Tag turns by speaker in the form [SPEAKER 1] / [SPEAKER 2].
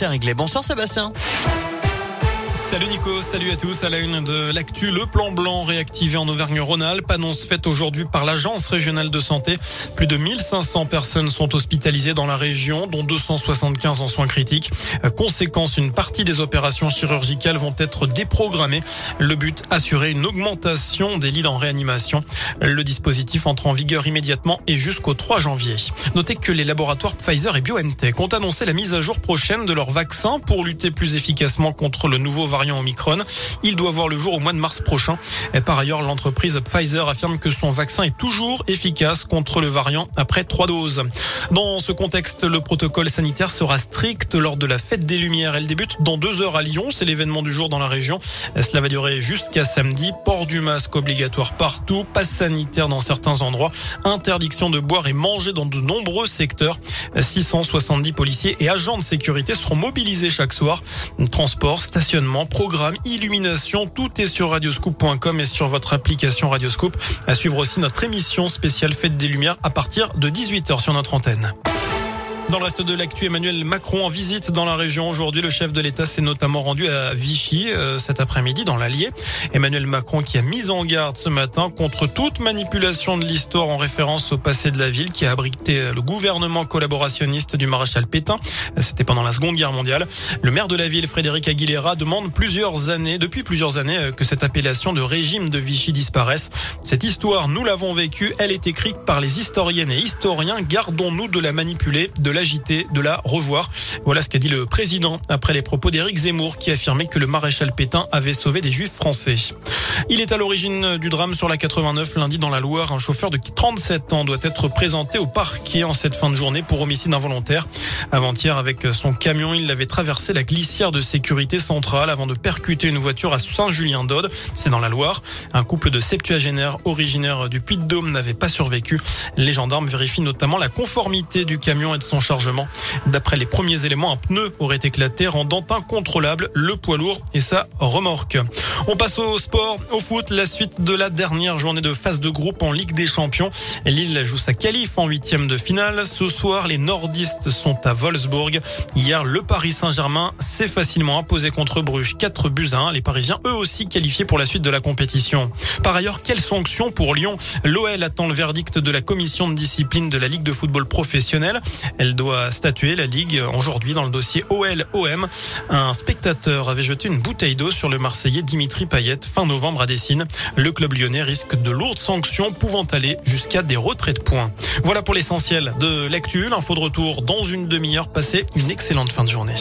[SPEAKER 1] C'est réglé. Bonsoir Sébastien.
[SPEAKER 2] Salut Nico, salut à tous. À la une de l'actu, le plan blanc réactivé en Auvergne-Rhône-Alpes. Annonce faite aujourd'hui par l'Agence régionale de santé. Plus de 1500 personnes sont hospitalisées dans la région, dont 275 en soins critiques. Conséquence, une partie des opérations chirurgicales vont être déprogrammées. Le but, assurer une augmentation des lits en réanimation. Le dispositif entre en vigueur immédiatement et jusqu'au 3 janvier. Notez que les laboratoires Pfizer et BioNTech ont annoncé la mise à jour prochaine de leur vaccin pour lutter plus efficacement contre le nouveau variant Omicron. Il doit voir le jour au mois de mars prochain. Et par ailleurs, l'entreprise Pfizer affirme que son vaccin est toujours efficace contre le variant après trois doses. Dans ce contexte, le protocole sanitaire sera strict lors de la fête des Lumières. Elle débute dans deux heures à Lyon. C'est l'événement du jour dans la région. Cela va durer jusqu'à samedi. Port du masque obligatoire partout. Passe sanitaire dans certains endroits. Interdiction de boire et manger dans de nombreux secteurs. 670 policiers et agents de sécurité seront mobilisés chaque soir. Transport, stationnement programme, illumination, tout est sur radioscoop.com et sur votre application Radioscoop. À suivre aussi notre émission spéciale Fête des Lumières à partir de 18h sur notre antenne. Dans le reste de l'actu, Emmanuel Macron en visite dans la région. Aujourd'hui, le chef de l'État s'est notamment rendu à Vichy euh, cet après-midi dans l'Allier. Emmanuel Macron qui a mis en garde ce matin contre toute manipulation de l'histoire en référence au passé de la ville qui a abrité le gouvernement collaborationniste du maréchal Pétain. C'était pendant la Seconde Guerre mondiale. Le maire de la ville, Frédéric Aguilera, demande plusieurs années, depuis plusieurs années, euh, que cette appellation de régime de Vichy disparaisse. Cette histoire, nous l'avons vécue. Elle est écrite par les historiennes et historiens. Gardons-nous de la manipuler, l'agiter, de la revoir. Voilà ce qu'a dit le président après les propos d'Éric Zemmour qui affirmait que le maréchal Pétain avait sauvé des juifs français. Il est à l'origine du drame sur la 89 lundi dans la Loire. Un chauffeur de 37 ans doit être présenté au parquet en cette fin de journée pour homicide involontaire. Avant-hier, avec son camion, il avait traversé la glissière de sécurité centrale avant de percuter une voiture à Saint-Julien-d'Aude. C'est dans la Loire. Un couple de septuagénaires originaires du Puy-de-Dôme n'avait pas survécu. Les gendarmes vérifient notamment la conformité du camion et de son D'après les premiers éléments, un pneu aurait éclaté, rendant incontrôlable le poids lourd et sa remorque. On passe au sport, au foot, la suite de la dernière journée de phase de groupe en Ligue des Champions. Lille joue sa qualif en huitième de finale. Ce soir, les nordistes sont à Wolfsburg. Hier, le Paris Saint-Germain s'est facilement imposé contre Bruges 4 buts à 1. Les Parisiens, eux aussi, qualifiés pour la suite de la compétition. Par ailleurs, quelle sanction pour Lyon? L'OL attend le verdict de la commission de discipline de la Ligue de football professionnel. Elle doit statuer la Ligue aujourd'hui dans le dossier OL-OM. Un spectateur avait jeté une bouteille d'eau sur le Marseillais Dimitri Payet fin novembre à Dessine. Le club lyonnais risque de lourdes sanctions pouvant aller jusqu'à des retraits de points. Voilà pour l'essentiel de l'actu. L'info de retour dans une demi-heure. Passez une excellente fin de journée.